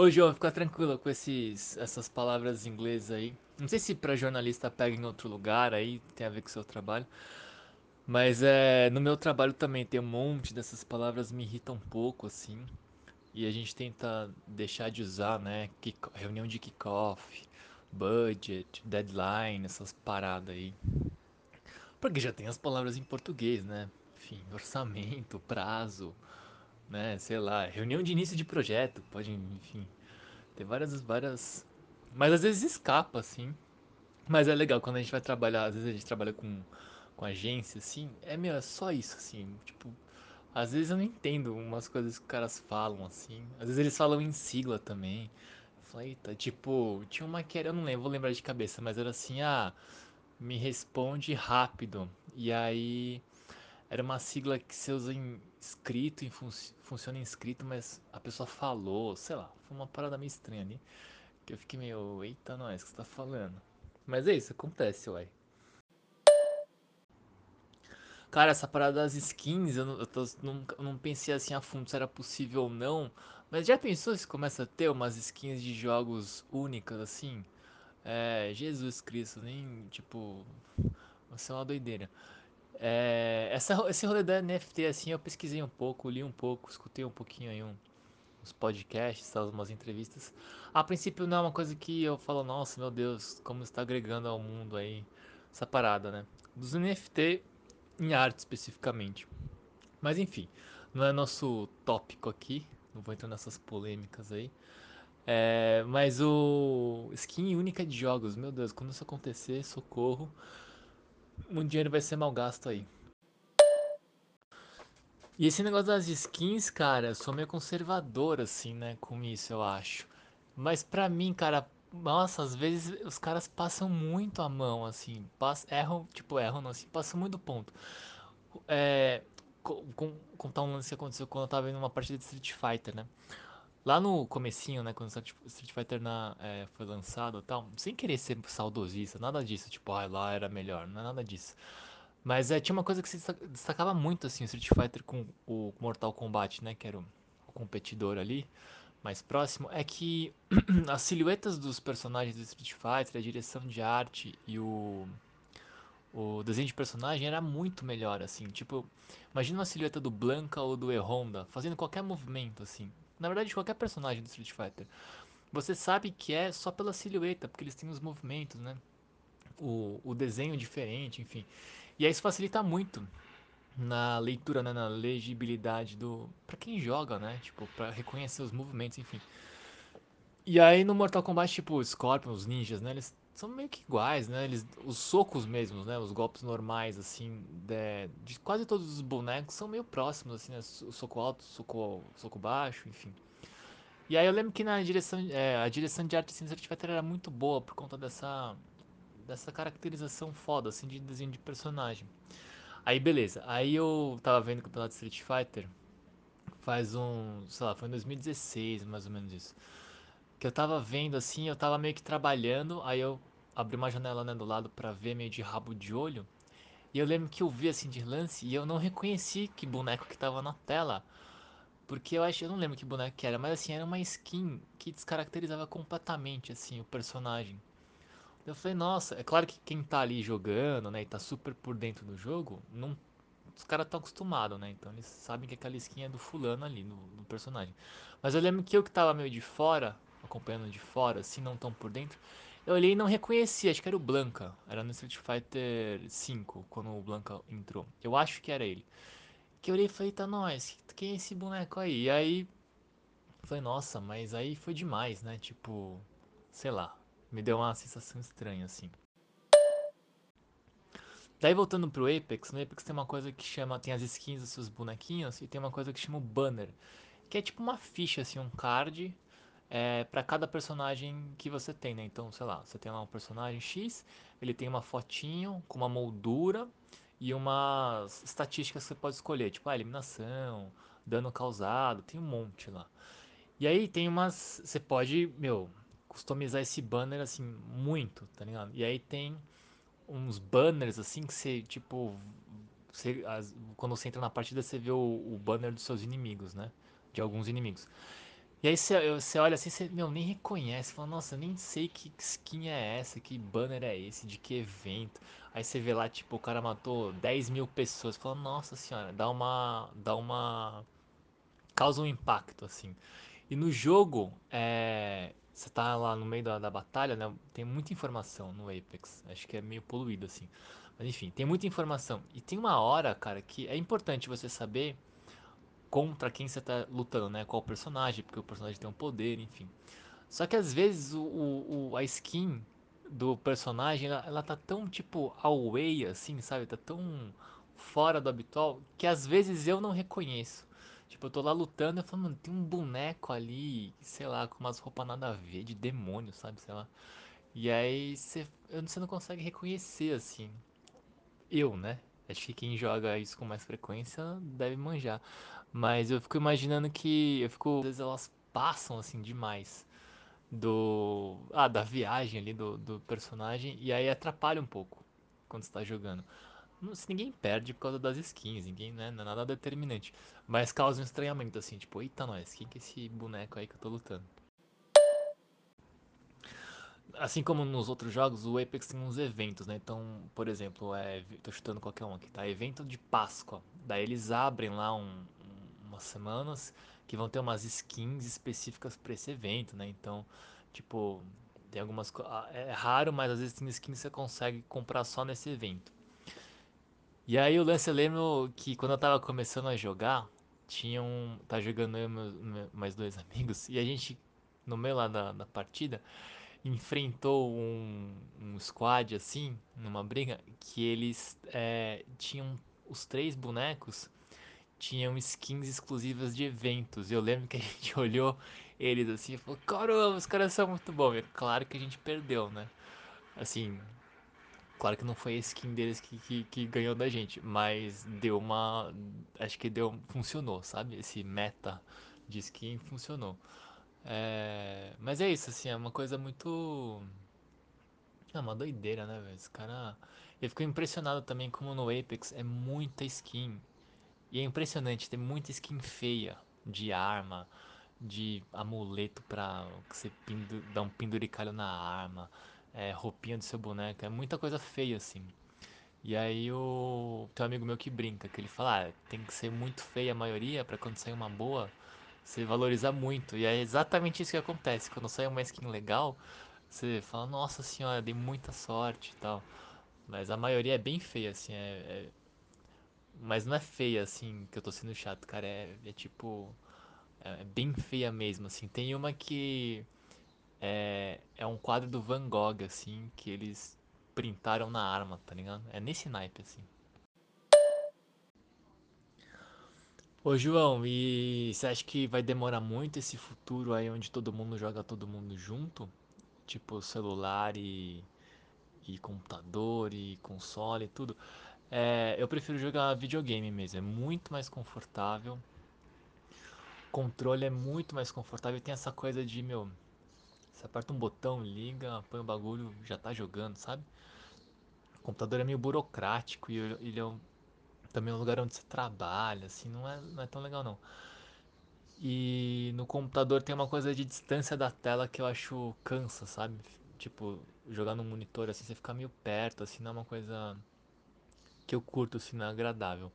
Ô, João, fica tranquilo com esses, essas palavras em inglês aí. Não sei se pra jornalista pega em outro lugar aí, tem a ver com o seu trabalho. Mas é, no meu trabalho também tem um monte dessas palavras me irritam um pouco, assim. E a gente tenta deixar de usar, né? Kick, reunião de kickoff, budget, deadline, essas paradas aí. Porque já tem as palavras em português, né? Enfim, orçamento, prazo, né? Sei lá, reunião de início de projeto, pode, enfim, ter várias, várias. Mas às vezes escapa, assim. Mas é legal quando a gente vai trabalhar, às vezes a gente trabalha com, com agência, assim, é meu, é só isso, assim, tipo, às vezes eu não entendo umas coisas que os caras falam, assim. Às vezes eles falam em sigla também. Eu falei, eita, tipo, tinha uma que era, eu não lembro, vou lembrar de cabeça, mas era assim, ah, me responde rápido. E aí era uma sigla que você usa em escrito, em fun funciona em escrito, mas a pessoa falou, sei lá, foi uma parada meio estranha ali. Que eu fiquei meio, eita, nós, o que você tá falando? Mas é isso, acontece, uai. Cara, essa parada das skins, eu, não, eu tô, não, não pensei assim a fundo se era possível ou não. Mas já pensou se começa a ter umas skins de jogos únicas assim? É, Jesus Cristo, nem tipo. Vai ser uma doideira. É, essa, esse rolê da NFT, assim, eu pesquisei um pouco, li um pouco, escutei um pouquinho aí um, uns podcasts, umas entrevistas. A princípio não é uma coisa que eu falo, nossa, meu Deus, como está agregando ao mundo aí essa parada, né? Dos NFT em arte especificamente. Mas enfim, não é nosso tópico aqui, não vou entrar nessas polêmicas aí. É, mas o skin única de jogos, meu Deus, quando isso acontecer, socorro, muito dinheiro vai ser mal gasto aí. E esse negócio das skins, cara, eu sou meio conservador, assim, né, com isso, eu acho. Mas pra mim, cara, nossa, às vezes os caras passam muito a mão, assim, pass erram, tipo, erram não, assim, passam muito ponto. É, com, contar um lance que aconteceu quando eu tava vendo uma partida de Street Fighter, né? Lá no comecinho, né, quando o Street Fighter na, é, foi lançado e tal, sem querer ser saudosista, nada disso, tipo, ah, lá era melhor, não é nada disso. Mas é, tinha uma coisa que se destacava muito, assim, o Street Fighter com o Mortal Kombat, né, que era o, o competidor ali, mais próximo, é que as silhuetas dos personagens do Street Fighter, a direção de arte e o, o desenho de personagem era muito melhor, assim, tipo, imagina uma silhueta do Blanca ou do E-Honda fazendo qualquer movimento, assim, na verdade qualquer personagem do Street Fighter, você sabe que é só pela silhueta, porque eles têm os movimentos, né, o, o desenho diferente, enfim, e aí isso facilita muito na leitura, né, na legibilidade do para quem joga, né? Tipo, para reconhecer os movimentos, enfim. E aí no Mortal Kombat, tipo, Scorpion, os ninjas, né, eles são meio que iguais, né? Eles os socos mesmos, né, os golpes normais assim, de, de quase todos os bonecos são meio próximos assim, né? O soco alto, soco soco baixo, enfim. E aí eu lembro que na direção, é, a direção de arte Street Fighter era muito boa por conta dessa dessa caracterização foda assim de desenho de personagem. Aí beleza, aí eu tava vendo o campeonato de Street Fighter faz um, sei lá, foi em 2016, mais ou menos isso. Que eu tava vendo assim, eu tava meio que trabalhando, aí eu abri uma janela né, do lado pra ver meio de rabo de olho. E eu lembro que eu vi assim de lance e eu não reconheci que boneco que tava na tela. Porque eu acho, eu não lembro que boneco que era, mas assim, era uma skin que descaracterizava completamente assim o personagem. Eu falei, nossa, é claro que quem tá ali jogando, né, e tá super por dentro do jogo, não, os caras estão acostumados, né? Então eles sabem que aquela skin é do fulano ali, do personagem. Mas eu lembro que eu que tava meio de fora, acompanhando de fora, assim, não tão por dentro, eu olhei e não reconheci, acho que era o Blanca. Era no Street Fighter 5, quando o Blanca entrou. Eu acho que era ele. Que eu olhei e falei, tá nós, quem é esse boneco aí? E aí, falei, nossa, mas aí foi demais, né? Tipo, sei lá, me deu uma sensação estranha, assim. Daí voltando pro Apex, no Apex tem uma coisa que chama, tem as skins dos seus bonequinhos e tem uma coisa que chama o banner, que é tipo uma ficha, assim, um card é, para cada personagem que você tem, né? Então, sei lá, você tem lá um personagem X, ele tem uma fotinho com uma moldura e umas estatísticas que você pode escolher, tipo ah, eliminação, dano causado, tem um monte lá. E aí tem umas, você pode, meu, customizar esse banner assim muito, tá ligado? E aí tem uns banners assim que você tipo você, as, quando você entra na partida você vê o, o, banner dos seus inimigos, né? De alguns inimigos. E aí você, olha assim, você meu, nem reconhece. Fala, nossa, eu nem sei que skin é essa, que banner é esse, de que evento. Aí você vê lá, tipo, o cara matou 10 mil pessoas. Fala, nossa senhora, dá uma. dá uma. causa um impacto, assim. E no jogo, é, você tá lá no meio da, da batalha, né? Tem muita informação no Apex. Acho que é meio poluído, assim. Mas enfim, tem muita informação. E tem uma hora, cara, que é importante você saber contra quem você tá lutando, né? Qual personagem, porque o personagem tem um poder, enfim. Só que às vezes o, o, a skin do personagem, ela, ela tá tão tipo away, assim, sabe? Tá tão fora do habitual, que às vezes eu não reconheço. Tipo, eu tô lá lutando e eu falo, mano, tem um boneco ali, sei lá, com umas roupas nada a ver, de demônio, sabe? Sei lá. E aí você, você não consegue reconhecer, assim. Eu, né? Acho que quem joga isso com mais frequência deve manjar. Mas eu fico imaginando que. Eu fico. Às vezes elas passam assim demais do. Ah, da viagem ali do, do personagem. E aí atrapalha um pouco quando você tá jogando. Não- Se ninguém perde por causa das skins, ninguém, né? Não é nada determinante. Mas causa um estranhamento assim, tipo, eita nós, quem que é esse boneco aí que eu tô lutando? Assim como nos outros jogos, o Apex tem uns eventos, né? Então, por exemplo, é, tô chutando qualquer um aqui, tá? Evento de Páscoa. Daí eles abrem lá um, um- umas semanas que vão ter umas skins específicas pra esse evento, né? Então, tipo, tem algumas. ah, É raro, mas às vezes tem skins que você consegue comprar só nesse evento. E aí o lance eu lembro que quando eu tava começando a jogar, tinha um. Tá jogando eu e meus- me- mais dois amigos, e a gente, no meio lá da, da partida enfrentou um, um squad assim, numa briga, que eles é, tinham os três bonecos tinham skins exclusivas de eventos. Eu lembro que a gente olhou eles assim e falou: Caramba, os caras são muito bons. E claro que a gente perdeu, né? Assim, claro que não foi a skin deles que, que, que ganhou da gente, mas deu uma. Acho que deu. Funcionou, sabe? Esse meta de skin funcionou. É, mas é isso, assim, é uma coisa muito é uma doideira, né, velho? Esse cara. Eu fico impressionado também como no Apex é muita skin. E é impressionante, tem muita skin feia de arma, de amuleto pra que você pindu... dar um penduricalho na arma, é, roupinha do seu boneco, é muita coisa feia assim. E aí o tem um amigo meu que brinca, que ele fala, ah, tem que ser muito feia a maioria pra quando sair uma boa, você valorizar muito. E é exatamente isso que acontece. Quando sai uma skin legal, você fala, nossa senhora, dei muita sorte e tal. Mas a maioria é bem feia, assim, é, é- Mas não é feia, assim, que eu tô sendo chato, cara. É, é tipo. É, é bem feia mesmo, assim. Tem uma que. É, é um quadro do Van Gogh, assim, que eles printaram na arma, tá ligado? É nesse naipe, assim. Ô, João, e você acha que vai demorar muito esse futuro aí onde todo mundo joga todo mundo junto? Tipo, celular e, e computador e console e tudo? É, eu prefiro jogar videogame mesmo, é muito mais confortável. Controle é muito mais confortável e tem essa coisa de, meu, você aperta um botão, liga, põe o bagulho, já tá jogando, sabe? O computador é meio burocrático e ele é um, também um lugar onde você trabalha, assim, não é, não é tão legal não. E no computador tem uma coisa de distância da tela que eu acho cansa, sabe? Tipo, jogar no monitor assim, você fica meio perto, assim, não é uma coisa que eu curto, assim, não é agradável.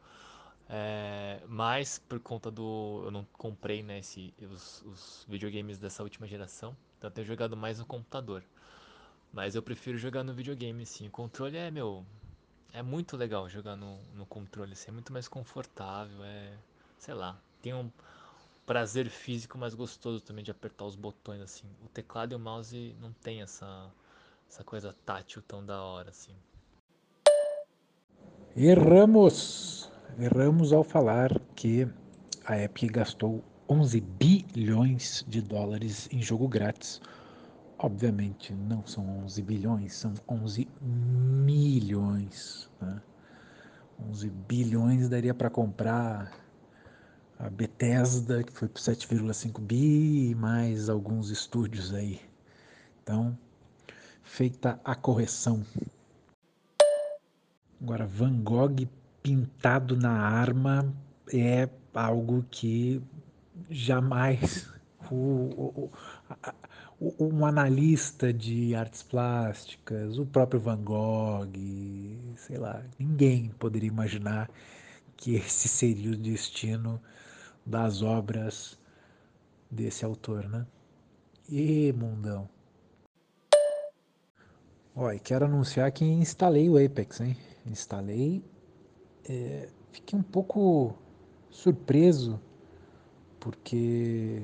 É, mas por conta do. Eu não comprei né, esse, os, os videogames dessa última geração. Então eu tenho jogado mais no computador. Mas eu prefiro jogar no videogame, sim. O controle é, meu. É muito legal jogar no, no controle, assim, é muito mais confortável, é. Sei lá. Tem um prazer físico mais gostoso também de apertar os botões, assim. O teclado e o mouse não tem essa, essa coisa tátil tão da hora, assim. Erramos! Erramos ao falar que a Epic gastou 11 bilhões de dólares em jogo grátis. Obviamente não são 11 bilhões, são 11 milhões. Né? 11 bilhões daria para comprar a Bethesda, que foi por 7,5 bi, e mais alguns estúdios aí. Então, feita a correção. Agora, Van Gogh pintado na arma é algo que jamais o, o, um analista de artes plásticas, o próprio Van Gogh, sei lá, ninguém poderia imaginar que esse seria o destino das obras desse autor, né? E mundão. E quero anunciar que instalei o Apex, hein? Instalei. É, fiquei um pouco surpreso, porque.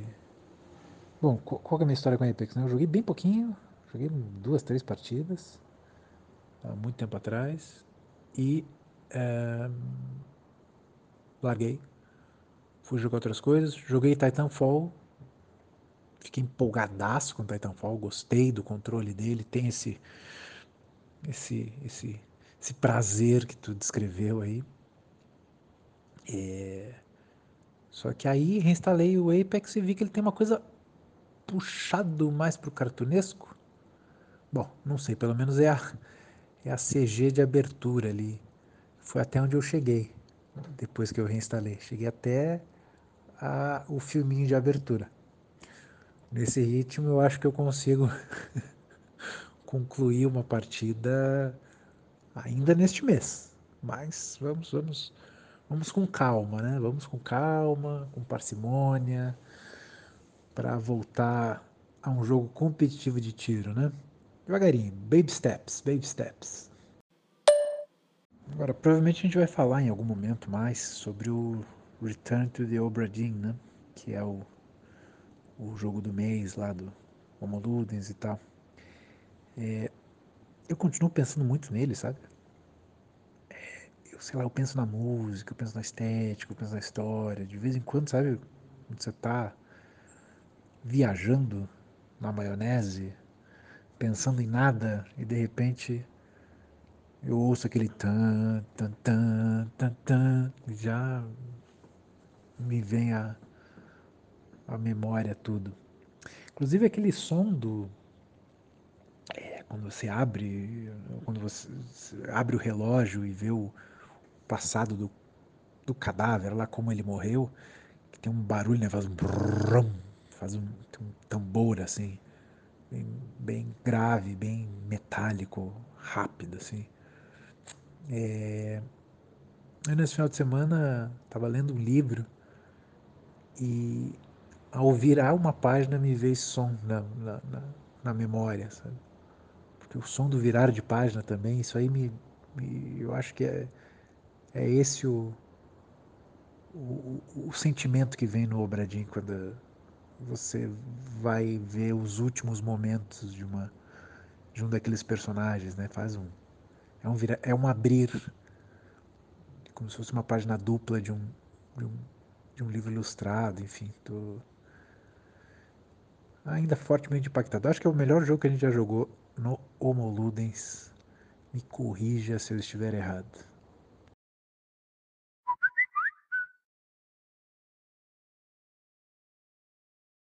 Bom, qual é a minha história com o Apex? Né? Eu joguei bem pouquinho, joguei duas, três partidas, há muito tempo atrás, e. É, larguei. Fui jogar outras coisas. Joguei Titanfall. Fiquei empolgadaço com Titanfall. Gostei do controle dele. Tem esse. Esse. Esse, esse prazer que tu descreveu aí. É... Só que aí reinstalei o Apex e vi que ele tem uma coisa puxado mais pro cartunesco. Bom, não sei, pelo menos é a, é a CG de abertura ali. Foi até onde eu cheguei depois que eu reinstalei. Cheguei até a, o filminho de abertura. Nesse ritmo eu acho que eu consigo concluir uma partida ainda neste mês. Mas vamos, vamos, vamos com calma, né? Vamos com calma, com parcimônia, para voltar a um jogo competitivo de tiro, né? Devagarinho, baby steps, baby steps. Agora, provavelmente a gente vai falar em algum momento mais sobre o Return to the Obra Dinn, né? Que é o, o jogo do mês lá do Homo Ludens e tal. É, eu continuo pensando muito nele, sabe? É, eu sei lá, eu penso na música, eu penso na estética, eu penso na história. De vez em quando, sabe? Quando você tá viajando na maionese, pensando em nada e de repente eu ouço aquele tan, tan, tan, tan, tan, e já me vem a, a memória tudo. Inclusive aquele som do. É, quando você abre. Quando você abre o relógio e vê o passado do, do cadáver, lá como ele morreu, que tem um barulho, né? Faz um. Brum, faz um, um tambor assim. Bem, bem grave, bem metálico, rápido, assim. É... Eu, nesse final de semana, estava lendo um livro e ao virar uma página me veio esse som na, na, na, na memória, sabe? Porque o som do virar de página também, isso aí me, me eu acho que é, é esse o, o, o sentimento que vem no Obradim quando você vai ver os últimos momentos de uma de um daqueles personagens, né? Faz um é um vira, é um abrir como se fosse uma página dupla de um de um, de um livro ilustrado, enfim, tô ainda fortemente impactado. Acho que é o melhor jogo que a gente já jogou no Homo Ludens. Me corrija se eu estiver errado.